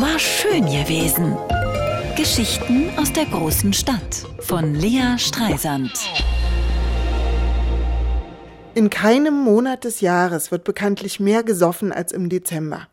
War schön gewesen. Geschichten aus der großen Stadt von Lea Streisand. In keinem Monat des Jahres wird bekanntlich mehr gesoffen als im Dezember.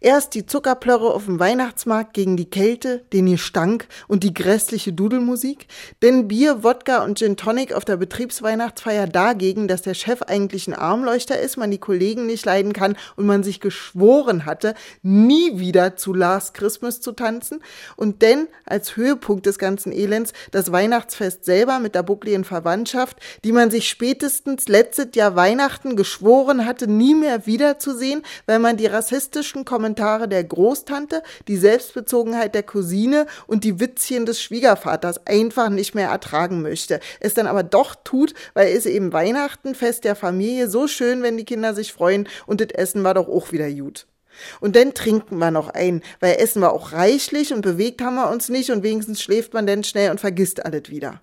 Erst die Zuckerplörre auf dem Weihnachtsmarkt gegen die Kälte, den Gestank und die grässliche Dudelmusik, denn Bier, Wodka und Gin Tonic auf der Betriebsweihnachtsfeier dagegen, dass der Chef eigentlich ein Armleuchter ist, man die Kollegen nicht leiden kann und man sich geschworen hatte, nie wieder zu Last Christmas zu tanzen. Und denn als Höhepunkt des ganzen Elends das Weihnachtsfest selber mit der buckligen Verwandtschaft, die man sich spätestens letztes Jahr Weihnachten geschworen hatte, nie mehr wiederzusehen, weil man die rassistischen kritischen Kommentare der Großtante, die Selbstbezogenheit der Cousine und die Witzchen des Schwiegervaters einfach nicht mehr ertragen möchte. Es dann aber doch tut, weil es eben Weihnachten, Fest der Familie, so schön, wenn die Kinder sich freuen und das Essen war doch auch wieder gut. Und dann trinken wir noch ein, weil Essen war auch reichlich und bewegt haben wir uns nicht und wenigstens schläft man dann schnell und vergisst alles wieder.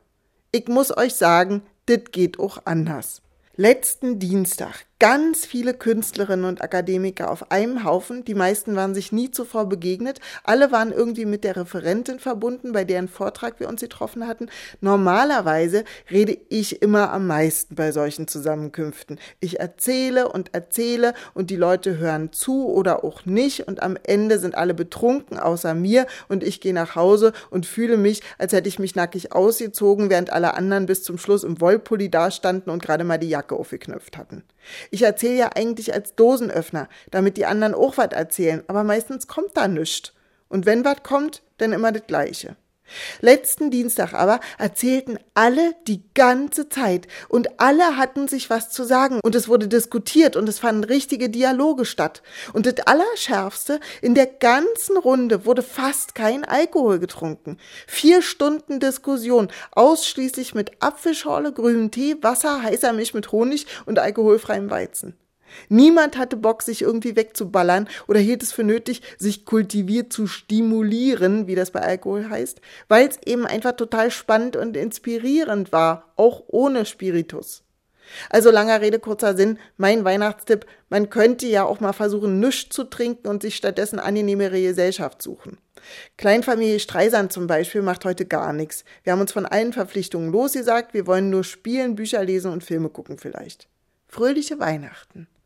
Ich muss euch sagen, dit geht auch anders. Letzten Dienstag ganz viele Künstlerinnen und Akademiker auf einem Haufen. Die meisten waren sich nie zuvor begegnet. Alle waren irgendwie mit der Referentin verbunden, bei deren Vortrag wir uns getroffen hatten. Normalerweise rede ich immer am meisten bei solchen Zusammenkünften. Ich erzähle und erzähle und die Leute hören zu oder auch nicht und am Ende sind alle betrunken außer mir und ich gehe nach Hause und fühle mich, als hätte ich mich nackig ausgezogen, während alle anderen bis zum Schluss im Wollpulli dastanden und gerade mal die Jacke aufgeknöpft hatten. Ich erzähle ja eigentlich als Dosenöffner, damit die anderen auch was erzählen, aber meistens kommt da nichts. Und wenn was kommt, dann immer das Gleiche. Letzten Dienstag aber erzählten alle die ganze Zeit und alle hatten sich was zu sagen und es wurde diskutiert und es fanden richtige Dialoge statt. Und das Allerschärfste, in der ganzen Runde wurde fast kein Alkohol getrunken. Vier Stunden Diskussion, ausschließlich mit Apfelschorle, grünem Tee, Wasser, heißer Milch mit Honig und alkoholfreiem Weizen. Niemand hatte Bock, sich irgendwie wegzuballern oder hielt es für nötig, sich kultiviert zu stimulieren, wie das bei Alkohol heißt, weil es eben einfach total spannend und inspirierend war, auch ohne Spiritus. Also langer Rede, kurzer Sinn, mein Weihnachtstipp, man könnte ja auch mal versuchen, nichts zu trinken und sich stattdessen angenehmere Gesellschaft suchen. Kleinfamilie Streisand zum Beispiel macht heute gar nichts. Wir haben uns von allen Verpflichtungen losgesagt, wir wollen nur spielen, Bücher lesen und Filme gucken vielleicht. Fröhliche Weihnachten